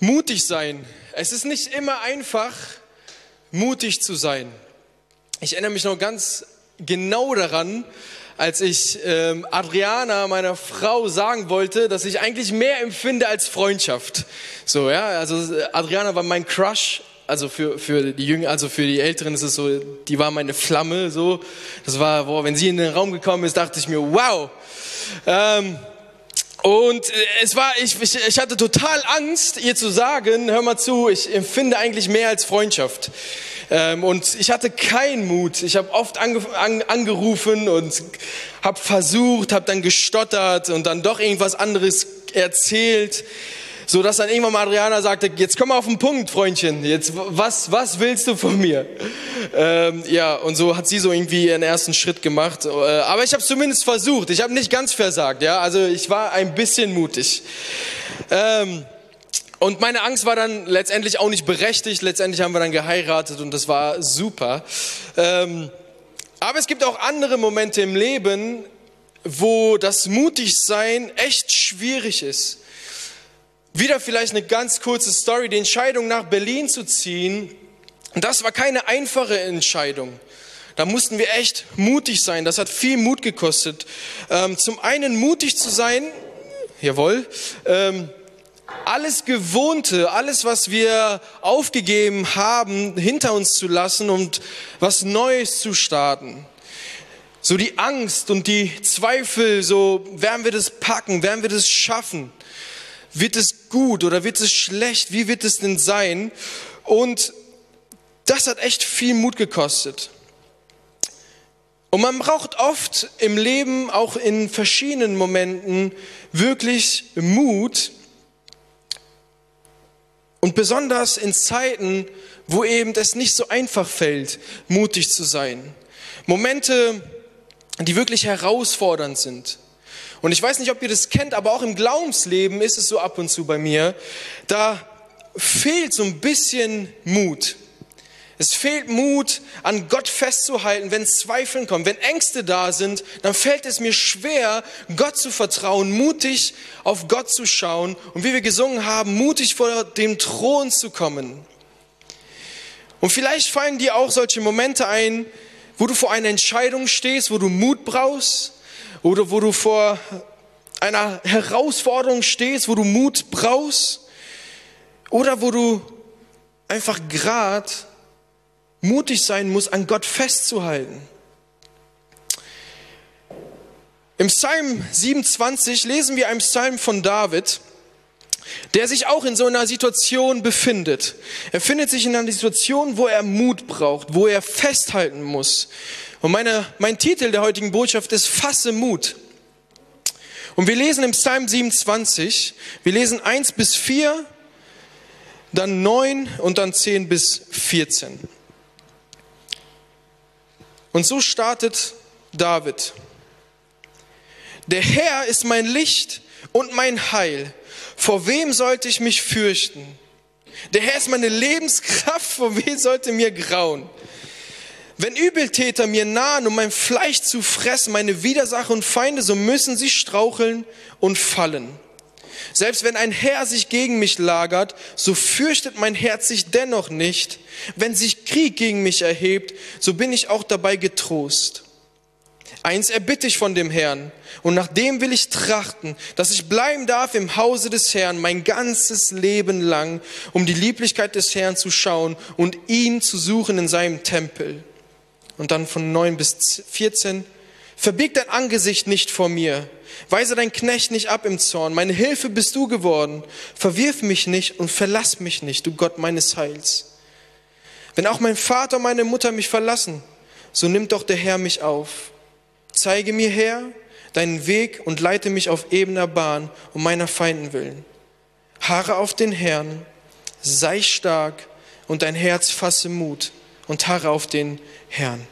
Mutig sein. Es ist nicht immer einfach, mutig zu sein. Ich erinnere mich noch ganz genau daran, als ich ähm, Adriana, meiner Frau, sagen wollte, dass ich eigentlich mehr empfinde als Freundschaft. So, ja, also Adriana war mein Crush. Also für, für die Jünger, also für die Älteren ist es so, die war meine Flamme, so. Das war, boah, wenn sie in den Raum gekommen ist, dachte ich mir, wow. Ähm, und äh, es war, ich, ich, ich hatte total Angst, ihr zu sagen, hör mal zu, ich empfinde eigentlich mehr als Freundschaft. Ähm, und ich hatte keinen Mut. Ich habe oft ange, an, angerufen und habe versucht, habe dann gestottert und dann doch irgendwas anderes erzählt so dass dann irgendwann mal Adriana sagte, jetzt komm mal auf den Punkt, Freundchen, jetzt was, was willst du von mir? Ähm, ja, und so hat sie so irgendwie ihren ersten Schritt gemacht. Äh, aber ich habe zumindest versucht, ich habe nicht ganz versagt, ja, also ich war ein bisschen mutig. Ähm, und meine Angst war dann letztendlich auch nicht berechtigt. Letztendlich haben wir dann geheiratet und das war super. Ähm, aber es gibt auch andere Momente im Leben, wo das Mutigsein echt schwierig ist. Wieder vielleicht eine ganz kurze Story, die Entscheidung nach Berlin zu ziehen. Das war keine einfache Entscheidung. Da mussten wir echt mutig sein. Das hat viel Mut gekostet. Ähm, zum einen mutig zu sein, jawohl, ähm, alles Gewohnte, alles, was wir aufgegeben haben, hinter uns zu lassen und was Neues zu starten. So die Angst und die Zweifel, so werden wir das packen, werden wir das schaffen. Wird es gut oder wird es schlecht? Wie wird es denn sein? Und das hat echt viel Mut gekostet. Und man braucht oft im Leben, auch in verschiedenen Momenten, wirklich Mut. Und besonders in Zeiten, wo eben es nicht so einfach fällt, mutig zu sein. Momente, die wirklich herausfordernd sind. Und ich weiß nicht, ob ihr das kennt, aber auch im Glaubensleben ist es so ab und zu bei mir, da fehlt so ein bisschen Mut. Es fehlt Mut, an Gott festzuhalten, wenn Zweifeln kommen, wenn Ängste da sind, dann fällt es mir schwer, Gott zu vertrauen, mutig auf Gott zu schauen und wie wir gesungen haben, mutig vor dem Thron zu kommen. Und vielleicht fallen dir auch solche Momente ein, wo du vor einer Entscheidung stehst, wo du Mut brauchst, oder wo du vor einer Herausforderung stehst, wo du Mut brauchst oder wo du einfach gerade mutig sein musst, an Gott festzuhalten. Im Psalm 27 lesen wir einen Psalm von David, der sich auch in so einer Situation befindet. Er findet sich in einer Situation, wo er Mut braucht, wo er festhalten muss. Und meine, mein Titel der heutigen Botschaft ist Fasse Mut. Und wir lesen im Psalm 27, wir lesen 1 bis 4, dann 9 und dann 10 bis 14. Und so startet David. Der Herr ist mein Licht und mein Heil. Vor wem sollte ich mich fürchten? Der Herr ist meine Lebenskraft, vor wem sollte mir grauen? Wenn Übeltäter mir nahen, um mein Fleisch zu fressen, meine Widersacher und Feinde, so müssen sie straucheln und fallen. Selbst wenn ein Herr sich gegen mich lagert, so fürchtet mein Herz sich dennoch nicht. Wenn sich Krieg gegen mich erhebt, so bin ich auch dabei getrost. Eins erbitte ich von dem Herrn, und nach dem will ich trachten, dass ich bleiben darf im Hause des Herrn mein ganzes Leben lang, um die Lieblichkeit des Herrn zu schauen und ihn zu suchen in seinem Tempel und dann von 9 bis 14. Verbieg dein Angesicht nicht vor mir. Weise dein Knecht nicht ab im Zorn. Meine Hilfe bist du geworden. Verwirf mich nicht und verlass mich nicht, du Gott meines Heils. Wenn auch mein Vater und meine Mutter mich verlassen, so nimmt doch der Herr mich auf. Zeige mir, Herr, deinen Weg und leite mich auf ebener Bahn um meiner Feinden willen. Haare auf den Herrn, sei stark und dein Herz fasse Mut und harre auf den Herrn.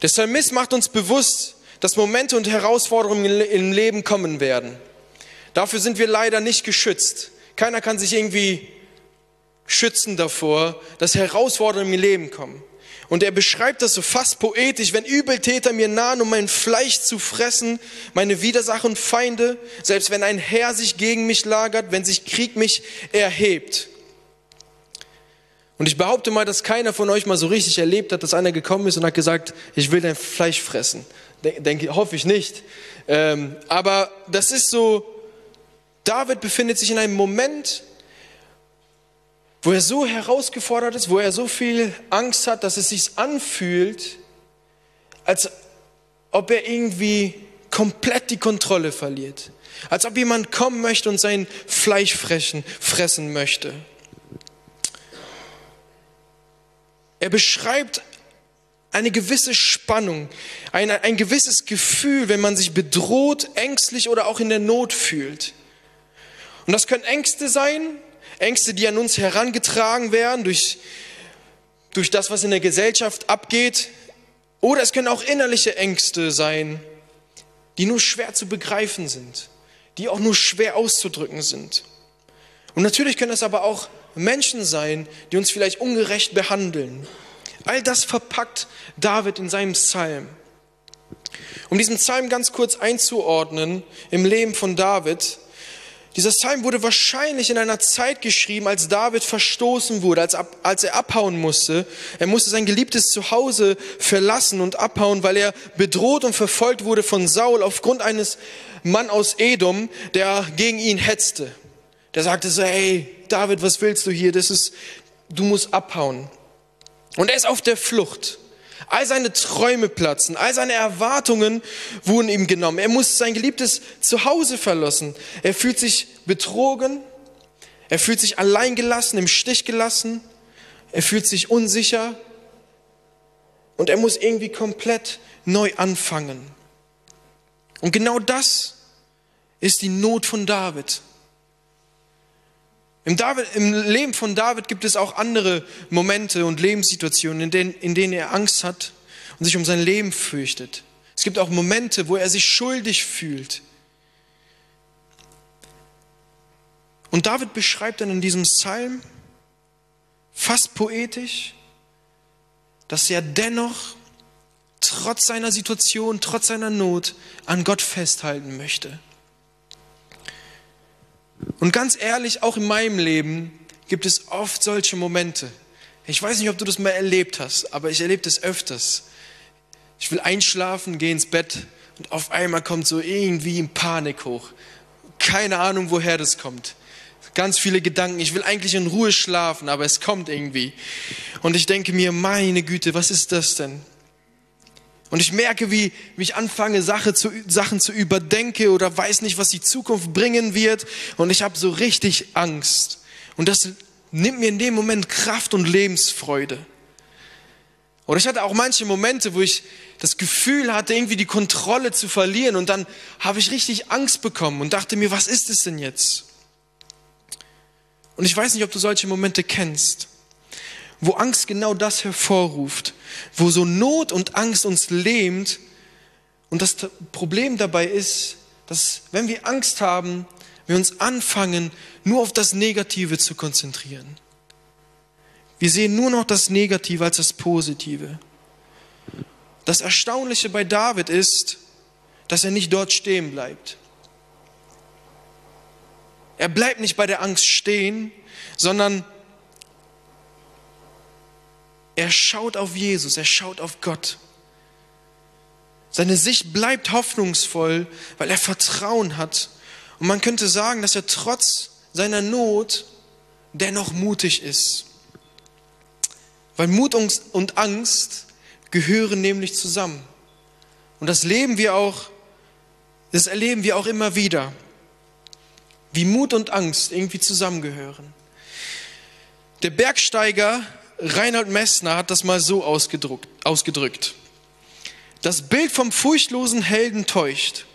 Der Psalmist macht uns bewusst, dass Momente und Herausforderungen im Leben kommen werden. Dafür sind wir leider nicht geschützt. Keiner kann sich irgendwie schützen davor, dass Herausforderungen im Leben kommen. Und er beschreibt das so fast poetisch, wenn Übeltäter mir nahen, um mein Fleisch zu fressen, meine Widersacher und Feinde, selbst wenn ein Herr sich gegen mich lagert, wenn sich Krieg mich erhebt. Und ich behaupte mal, dass keiner von euch mal so richtig erlebt hat, dass einer gekommen ist und hat gesagt, ich will dein Fleisch fressen. Denke, hoffe ich nicht. Ähm, aber das ist so, David befindet sich in einem Moment, wo er so herausgefordert ist, wo er so viel Angst hat, dass es sich anfühlt, als ob er irgendwie komplett die Kontrolle verliert. Als ob jemand kommen möchte und sein Fleisch fressen, fressen möchte. Er beschreibt eine gewisse Spannung, ein, ein gewisses Gefühl, wenn man sich bedroht, ängstlich oder auch in der Not fühlt. Und das können Ängste sein, Ängste, die an uns herangetragen werden durch, durch das, was in der Gesellschaft abgeht. Oder es können auch innerliche Ängste sein, die nur schwer zu begreifen sind, die auch nur schwer auszudrücken sind. Und natürlich können es aber auch Menschen sein, die uns vielleicht ungerecht behandeln. All das verpackt David in seinem Psalm. Um diesen Psalm ganz kurz einzuordnen im Leben von David, dieser Psalm wurde wahrscheinlich in einer Zeit geschrieben, als David verstoßen wurde, als, als er abhauen musste. Er musste sein geliebtes Zuhause verlassen und abhauen, weil er bedroht und verfolgt wurde von Saul aufgrund eines Mann aus Edom, der gegen ihn hetzte. Der sagte so, hey, David, was willst du hier? Das ist, du musst abhauen. Und er ist auf der Flucht. All seine Träume platzen, all seine Erwartungen wurden ihm genommen. Er muss sein geliebtes Zuhause verlassen. Er fühlt sich betrogen, er fühlt sich alleingelassen, im Stich gelassen, er fühlt sich unsicher und er muss irgendwie komplett neu anfangen. Und genau das ist die Not von David. Im, David, Im, Leben von David gibt es auch andere Momente und Lebenssituationen, in denen, in denen er Angst hat und sich um sein Leben fürchtet. Es gibt auch Momente, wo er sich schuldig fühlt. Und David beschreibt dann in diesem Psalm fast poetisch, dass er dennoch trotz seiner Situation, trotz seiner Not an Gott festhalten möchte. Und ganz ehrlich, auch in meinem Leben gibt es oft solche Momente. Ich weiß nicht, ob du das mal erlebt hast, aber ich erlebe das öfters. Ich will einschlafen, gehe ins Bett und auf einmal kommt so irgendwie ein Panik hoch. Keine Ahnung, woher das kommt. Ganz viele Gedanken. Ich will eigentlich in Ruhe schlafen, aber es kommt irgendwie. Und ich denke mir, meine Güte, was ist das denn? Und ich merke, wie, wie ich anfange, Sache zu, Sachen zu überdenke oder weiß nicht, was die Zukunft bringen wird. Und ich habe so richtig Angst. Und das nimmt mir in dem Moment Kraft und Lebensfreude. Oder ich hatte auch manche Momente, wo ich das Gefühl hatte, irgendwie die Kontrolle zu verlieren. Und dann habe ich richtig Angst bekommen und dachte mir, was ist es denn jetzt? Und ich weiß nicht, ob du solche Momente kennst wo Angst genau das hervorruft, wo so Not und Angst uns lähmt. Und das Problem dabei ist, dass wenn wir Angst haben, wir uns anfangen, nur auf das Negative zu konzentrieren. Wir sehen nur noch das Negative als das Positive. Das Erstaunliche bei David ist, dass er nicht dort stehen bleibt. Er bleibt nicht bei der Angst stehen, sondern er schaut auf Jesus, er schaut auf Gott. Seine Sicht bleibt hoffnungsvoll, weil er Vertrauen hat. Und man könnte sagen, dass er trotz seiner Not dennoch mutig ist. Weil Mut und Angst gehören nämlich zusammen. Und das leben wir auch, das erleben wir auch immer wieder, wie Mut und Angst irgendwie zusammengehören. Der Bergsteiger Reinhold Messner hat das mal so ausgedrückt. Das Bild vom furchtlosen Helden täuscht.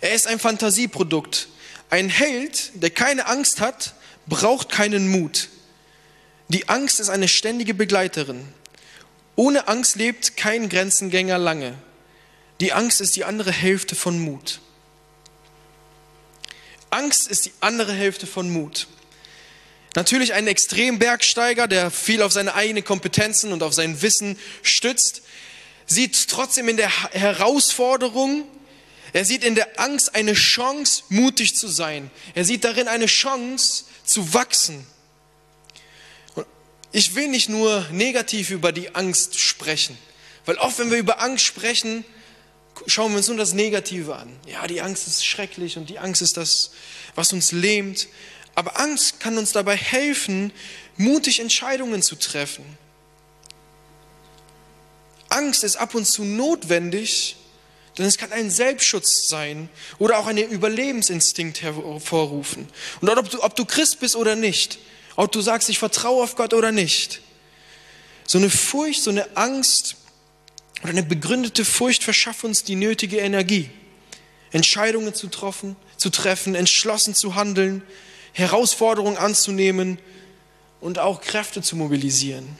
Er ist ein Fantasieprodukt. Ein Held, der keine Angst hat, braucht keinen Mut. Die Angst ist eine ständige Begleiterin. Ohne Angst lebt kein Grenzengänger lange. Die Angst ist die andere Hälfte von Mut. Angst ist die andere Hälfte von Mut. Natürlich ein Extrembergsteiger, der viel auf seine eigenen Kompetenzen und auf sein Wissen stützt, sieht trotzdem in der Herausforderung, er sieht in der Angst eine Chance, mutig zu sein. Er sieht darin eine Chance, zu wachsen. Und ich will nicht nur negativ über die Angst sprechen, weil oft, wenn wir über Angst sprechen, schauen wir uns nur das Negative an. Ja, die Angst ist schrecklich und die Angst ist das, was uns lähmt. Aber Angst kann uns dabei helfen, mutig Entscheidungen zu treffen. Angst ist ab und zu notwendig, denn es kann ein Selbstschutz sein oder auch einen Überlebensinstinkt hervorrufen. Und ob du, ob du Christ bist oder nicht, ob du sagst, ich vertraue auf Gott oder nicht, so eine Furcht, so eine Angst oder eine begründete Furcht verschafft uns die nötige Energie, Entscheidungen zu treffen, zu treffen, entschlossen zu handeln, Herausforderungen anzunehmen und auch Kräfte zu mobilisieren.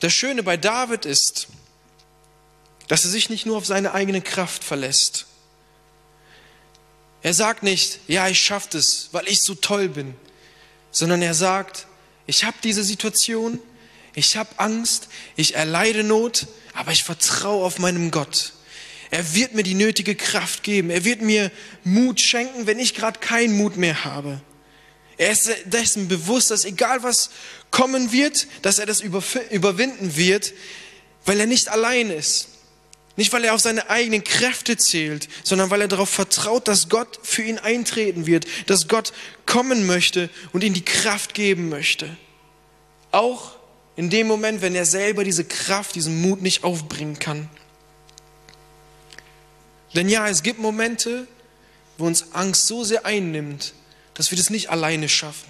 Das Schöne bei David ist, dass er sich nicht nur auf seine eigene Kraft verlässt. Er sagt nicht, ja, ich schaffe es, weil ich so toll bin, sondern er sagt, ich habe diese Situation, ich habe Angst, ich erleide Not, aber ich vertraue auf meinem Gott. Er wird mir die nötige Kraft geben. Er wird mir Mut schenken, wenn ich gerade keinen Mut mehr habe. Er ist dessen bewusst, dass egal was kommen wird, dass er das überwinden wird, weil er nicht allein ist. Nicht, weil er auf seine eigenen Kräfte zählt, sondern weil er darauf vertraut, dass Gott für ihn eintreten wird, dass Gott kommen möchte und ihm die Kraft geben möchte. Auch in dem Moment, wenn er selber diese Kraft, diesen Mut nicht aufbringen kann. Denn ja, es gibt Momente, wo uns Angst so sehr einnimmt, dass wir das nicht alleine schaffen.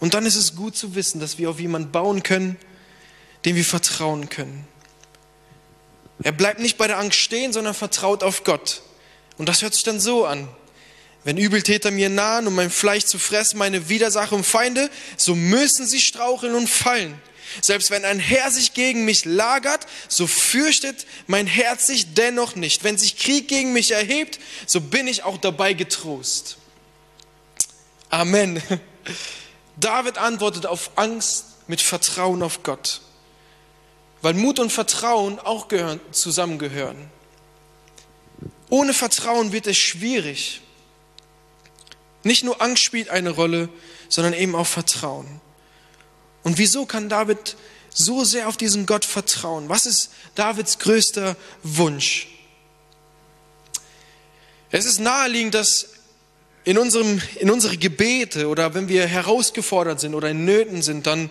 Und dann ist es gut zu wissen, dass wir auf jemanden bauen können, dem wir vertrauen können. Er bleibt nicht bei der Angst stehen, sondern vertraut auf Gott. Und das hört sich dann so an. Wenn Übeltäter mir nahen, um mein Fleisch zu fressen, meine Widersacher und Feinde, so müssen sie straucheln und fallen. Selbst wenn ein Herr sich gegen mich lagert, so fürchtet mein Herz sich dennoch nicht. Wenn sich Krieg gegen mich erhebt, so bin ich auch dabei getrost. Amen. David antwortet auf Angst mit Vertrauen auf Gott weil Mut und Vertrauen auch gehören, zusammengehören. Ohne Vertrauen wird es schwierig. Nicht nur Angst spielt eine Rolle, sondern eben auch Vertrauen. Und wieso kann David so sehr auf diesen Gott vertrauen? Was ist Davids größter Wunsch? Es ist naheliegend, dass in, unserem, in unsere Gebete oder wenn wir herausgefordert sind oder in Nöten sind, dann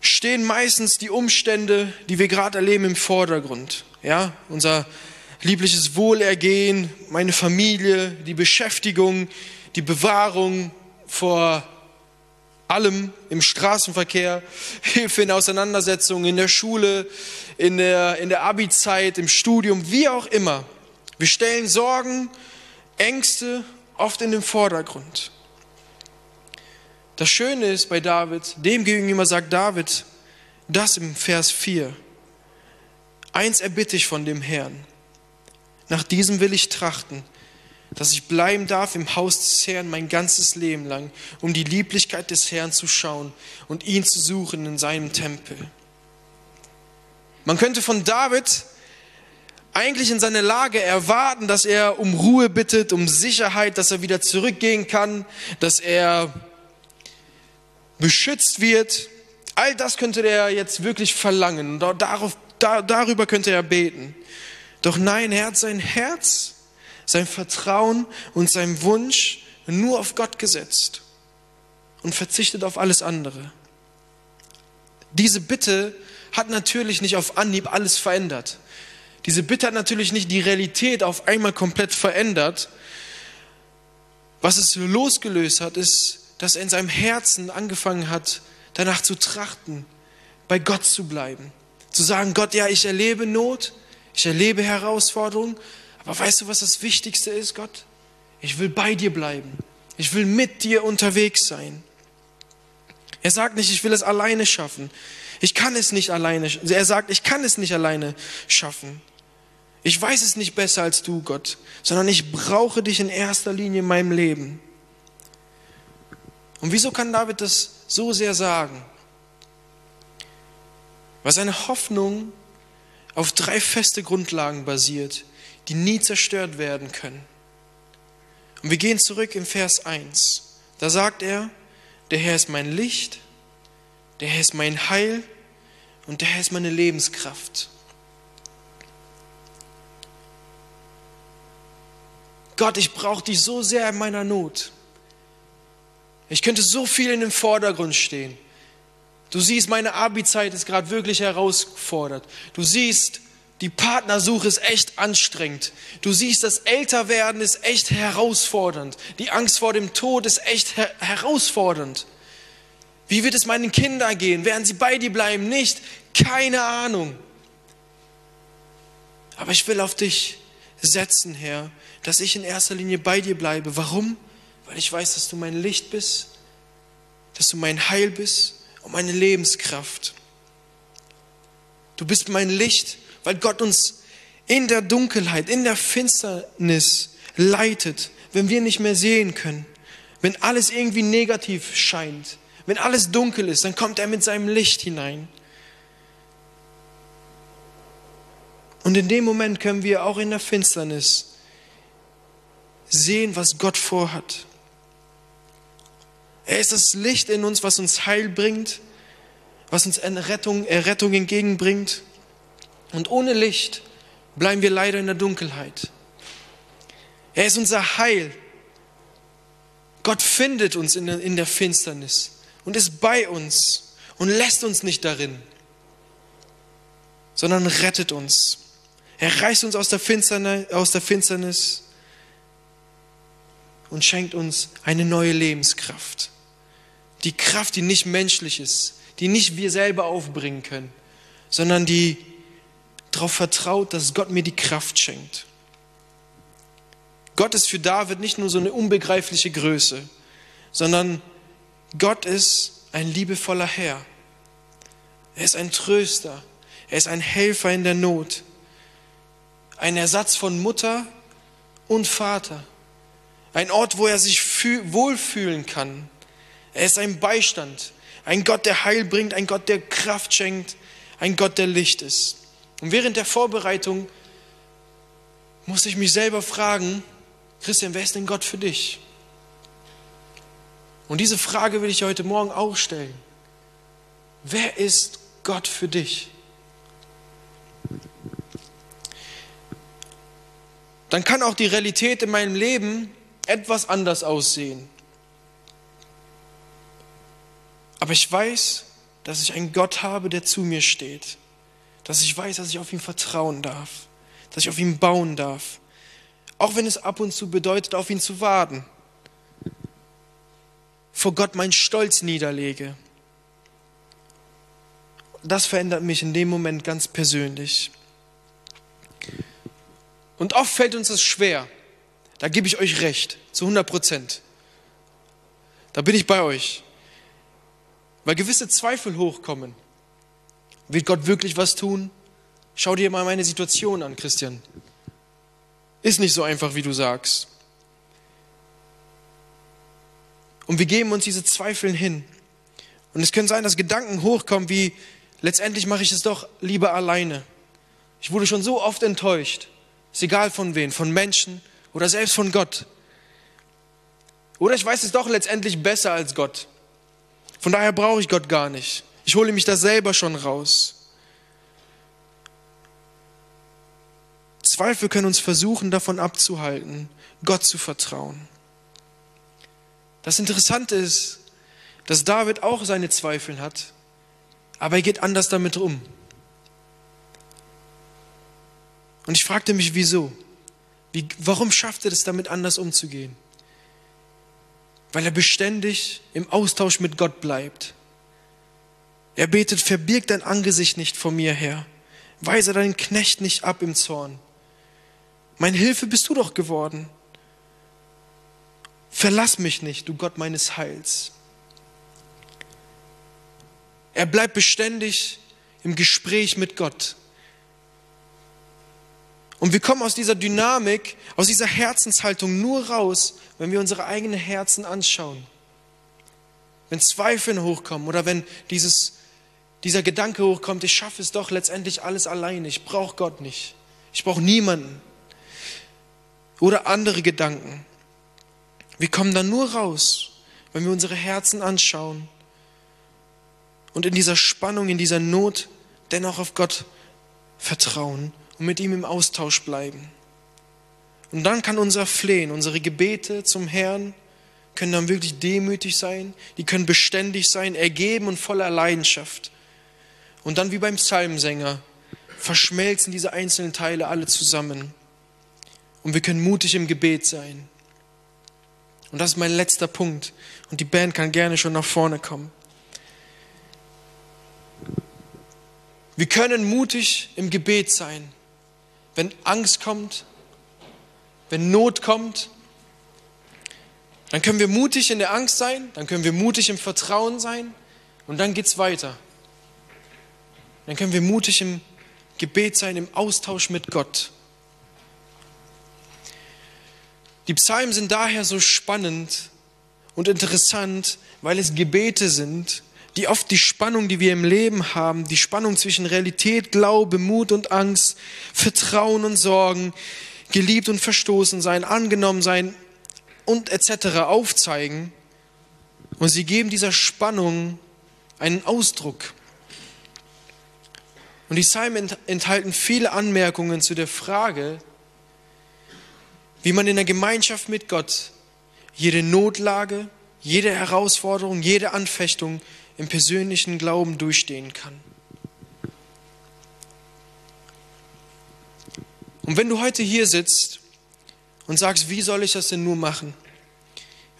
stehen meistens die Umstände, die wir gerade erleben, im Vordergrund. Ja, unser liebliches Wohlergehen, meine Familie, die Beschäftigung, die Bewahrung vor allem im Straßenverkehr, Hilfe in Auseinandersetzungen, in der Schule, in der, in der Abi-Zeit, im Studium, wie auch immer. Wir stellen Sorgen, Ängste oft in den Vordergrund. Das Schöne ist bei David, dem gegenüber sagt David das im Vers 4. Eins erbitte ich von dem Herrn. Nach diesem will ich trachten, dass ich bleiben darf im Haus des Herrn mein ganzes Leben lang, um die Lieblichkeit des Herrn zu schauen und ihn zu suchen in seinem Tempel. Man könnte von David eigentlich in seiner Lage erwarten, dass er um Ruhe bittet, um Sicherheit, dass er wieder zurückgehen kann, dass er beschützt wird. All das könnte er jetzt wirklich verlangen. Darauf, da, darüber könnte er beten. Doch nein, er hat sein Herz, sein Vertrauen und sein Wunsch nur auf Gott gesetzt und verzichtet auf alles andere. Diese Bitte hat natürlich nicht auf Anhieb alles verändert. Diese Bitte hat natürlich nicht die Realität auf einmal komplett verändert. Was es losgelöst hat, ist dass er in seinem Herzen angefangen hat, danach zu trachten, bei Gott zu bleiben. Zu sagen, Gott, ja, ich erlebe Not, ich erlebe Herausforderungen, aber weißt du, was das Wichtigste ist, Gott? Ich will bei dir bleiben. Ich will mit dir unterwegs sein. Er sagt nicht, ich will es alleine schaffen. Ich kann es nicht alleine. Er sagt, ich kann es nicht alleine schaffen. Ich weiß es nicht besser als du, Gott, sondern ich brauche dich in erster Linie in meinem Leben. Und wieso kann David das so sehr sagen? Weil seine Hoffnung auf drei feste Grundlagen basiert, die nie zerstört werden können. Und wir gehen zurück im Vers 1. Da sagt er, der Herr ist mein Licht, der Herr ist mein Heil und der Herr ist meine Lebenskraft. Gott, ich brauche dich so sehr in meiner Not. Ich könnte so viel in den Vordergrund stehen. Du siehst, meine Abi-Zeit ist gerade wirklich herausgefordert. Du siehst, die Partnersuche ist echt anstrengend. Du siehst, das Älterwerden ist echt herausfordernd. Die Angst vor dem Tod ist echt her herausfordernd. Wie wird es meinen Kindern gehen? Werden sie bei dir bleiben? Nicht? Keine Ahnung. Aber ich will auf dich setzen, Herr, dass ich in erster Linie bei dir bleibe. Warum? Weil ich weiß, dass du mein Licht bist, dass du mein Heil bist und meine Lebenskraft. Du bist mein Licht, weil Gott uns in der Dunkelheit, in der Finsternis leitet, wenn wir nicht mehr sehen können, wenn alles irgendwie negativ scheint, wenn alles dunkel ist, dann kommt er mit seinem Licht hinein. Und in dem Moment können wir auch in der Finsternis sehen, was Gott vorhat. Er ist das Licht in uns, was uns Heil bringt, was uns Errettung, Errettung entgegenbringt. Und ohne Licht bleiben wir leider in der Dunkelheit. Er ist unser Heil. Gott findet uns in der, in der Finsternis und ist bei uns und lässt uns nicht darin, sondern rettet uns. Er reißt uns aus der Finsternis, aus der Finsternis und schenkt uns eine neue Lebenskraft. Die Kraft, die nicht menschlich ist, die nicht wir selber aufbringen können, sondern die darauf vertraut, dass Gott mir die Kraft schenkt. Gott ist für David nicht nur so eine unbegreifliche Größe, sondern Gott ist ein liebevoller Herr. Er ist ein Tröster. Er ist ein Helfer in der Not. Ein Ersatz von Mutter und Vater. Ein Ort, wo er sich wohlfühlen kann. Er ist ein Beistand. Ein Gott, der Heil bringt. Ein Gott, der Kraft schenkt. Ein Gott, der Licht ist. Und während der Vorbereitung musste ich mich selber fragen, Christian, wer ist denn Gott für dich? Und diese Frage will ich heute Morgen auch stellen. Wer ist Gott für dich? Dann kann auch die Realität in meinem Leben etwas anders aussehen. Aber ich weiß, dass ich einen Gott habe, der zu mir steht. Dass ich weiß, dass ich auf ihn vertrauen darf. Dass ich auf ihn bauen darf. Auch wenn es ab und zu bedeutet, auf ihn zu warten vor Gott meinen Stolz niederlege. Das verändert mich in dem Moment ganz persönlich. Und oft fällt uns das schwer. Da gebe ich euch recht, zu 100 Prozent. Da bin ich bei euch. Weil gewisse Zweifel hochkommen. Wird Gott wirklich was tun? Schau dir mal meine Situation an, Christian. Ist nicht so einfach, wie du sagst. Und wir geben uns diese Zweifeln hin. Und es können sein, dass Gedanken hochkommen wie, letztendlich mache ich es doch lieber alleine. Ich wurde schon so oft enttäuscht. Ist egal von wem, von Menschen oder selbst von Gott. Oder ich weiß es doch letztendlich besser als Gott. Von daher brauche ich Gott gar nicht. Ich hole mich da selber schon raus. Zweifel können uns versuchen, davon abzuhalten, Gott zu vertrauen. Das Interessante ist, dass David auch seine Zweifel hat, aber er geht anders damit um. Und ich fragte mich, wieso? Wie, warum schafft er es damit anders umzugehen? Weil er beständig im Austausch mit Gott bleibt. Er betet, verbirg dein Angesicht nicht vor mir her. Weise deinen Knecht nicht ab im Zorn. Mein Hilfe bist du doch geworden. Verlass mich nicht, du Gott meines Heils. Er bleibt beständig im Gespräch mit Gott. Und wir kommen aus dieser Dynamik, aus dieser Herzenshaltung nur raus, wenn wir unsere eigenen Herzen anschauen. wenn Zweifel hochkommen oder wenn dieses, dieser Gedanke hochkommt, ich schaffe es doch letztendlich alles alleine, ich brauche Gott nicht, ich brauche niemanden. Oder andere Gedanken. Wir kommen dann nur raus, wenn wir unsere Herzen anschauen und in dieser Spannung, in dieser Not dennoch auf Gott vertrauen und mit ihm im Austausch bleiben. Und dann kann unser Flehen, unsere Gebete zum Herrn, können dann wirklich demütig sein, die können beständig sein, ergeben und voller Leidenschaft. Und dann wie beim Psalmsänger verschmelzen diese einzelnen Teile alle zusammen. Und wir können mutig im Gebet sein. Und das ist mein letzter Punkt. Und die Band kann gerne schon nach vorne kommen. Wir können mutig im Gebet sein, wenn Angst kommt, wenn Not kommt. Dann können wir mutig in der Angst sein, dann können wir mutig im Vertrauen sein und dann geht es weiter. Dann können wir mutig im Gebet sein, im Austausch mit Gott. Die Psalmen sind daher so spannend und interessant, weil es Gebete sind, die oft die Spannung, die wir im Leben haben, die Spannung zwischen Realität, Glaube, Mut und Angst, Vertrauen und Sorgen, geliebt und verstoßen sein, angenommen sein und etc. aufzeigen. Und sie geben dieser Spannung einen Ausdruck. Und die Psalmen enthalten viele Anmerkungen zu der Frage, wie man in der Gemeinschaft mit Gott jede Notlage, jede Herausforderung, jede Anfechtung im persönlichen Glauben durchstehen kann. Und wenn du heute hier sitzt und sagst, wie soll ich das denn nur machen?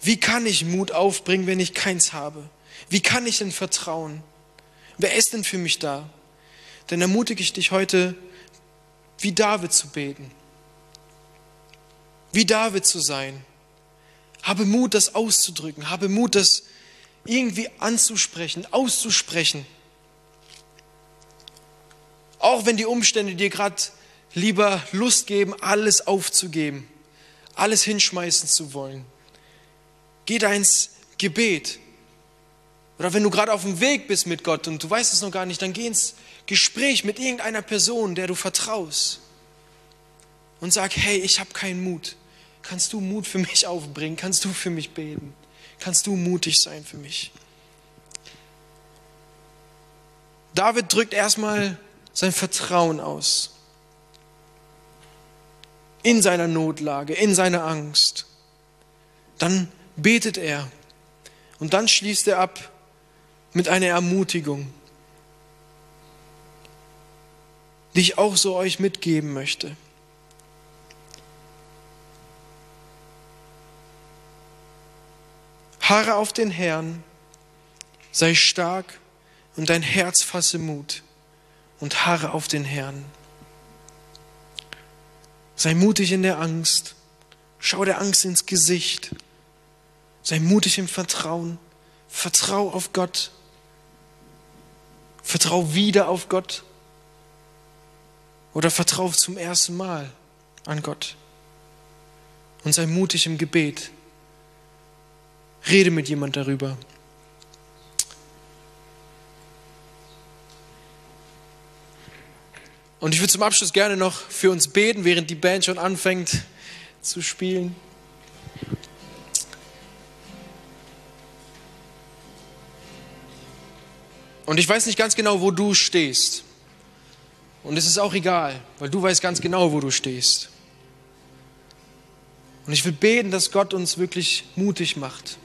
Wie kann ich Mut aufbringen, wenn ich keins habe? Wie kann ich denn vertrauen? Wer ist denn für mich da? Dann ermutige ich dich heute, wie David zu beten. Wie David zu sein. Habe Mut, das auszudrücken. Habe Mut, das irgendwie anzusprechen, auszusprechen. Auch wenn die Umstände dir gerade lieber Lust geben, alles aufzugeben, alles hinschmeißen zu wollen. Geh da ins Gebet. Oder wenn du gerade auf dem Weg bist mit Gott und du weißt es noch gar nicht, dann geh ins Gespräch mit irgendeiner Person, der du vertraust. Und sag, hey, ich habe keinen Mut. Kannst du Mut für mich aufbringen? Kannst du für mich beten? kannst du mutig sein für mich. David drückt erstmal sein Vertrauen aus. In seiner Notlage, in seiner Angst. Dann betet er und dann schließt er ab mit einer Ermutigung, die ich auch so euch mitgeben möchte. Harre auf den Herrn, sei stark und dein Herz fasse Mut und harre auf den Herrn. Sei mutig in der Angst, schau der Angst ins Gesicht, sei mutig im Vertrauen, vertrau auf Gott, vertrau wieder auf Gott oder vertrau zum ersten Mal an Gott und sei mutig im Gebet. Rede mit jemand darüber. Und ich würde zum Abschluss gerne noch für uns beten, während die Band schon anfängt zu spielen. Und ich weiß nicht ganz genau, wo du stehst. Und es ist auch egal, weil du weißt ganz genau, wo du stehst. Und ich will beten, dass Gott uns wirklich mutig macht.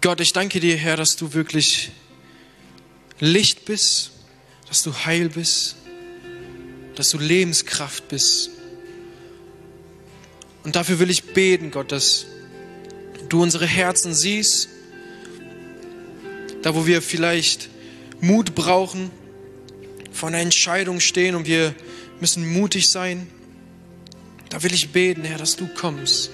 Gott, ich danke dir, Herr, dass du wirklich Licht bist, dass du Heil bist, dass du Lebenskraft bist. Und dafür will ich beten, Gott, dass du unsere Herzen siehst, da wo wir vielleicht Mut brauchen, vor einer Entscheidung stehen und wir müssen mutig sein. Da will ich beten, Herr, dass du kommst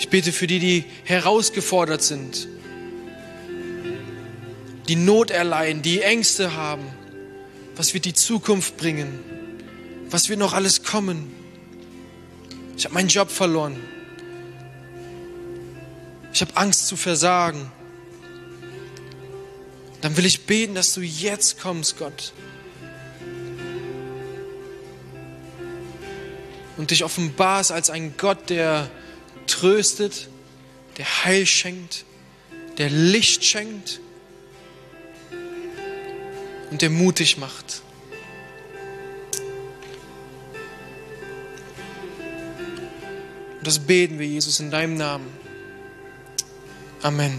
Ich bete für die, die herausgefordert sind, die Not erleiden, die Ängste haben. Was wird die Zukunft bringen? Was wird noch alles kommen? Ich habe meinen Job verloren. Ich habe Angst zu versagen. Dann will ich beten, dass du jetzt kommst, Gott. Und dich offenbarst als ein Gott, der tröstet, der Heil schenkt, der Licht schenkt und der mutig macht. Und das beten wir, Jesus, in deinem Namen. Amen.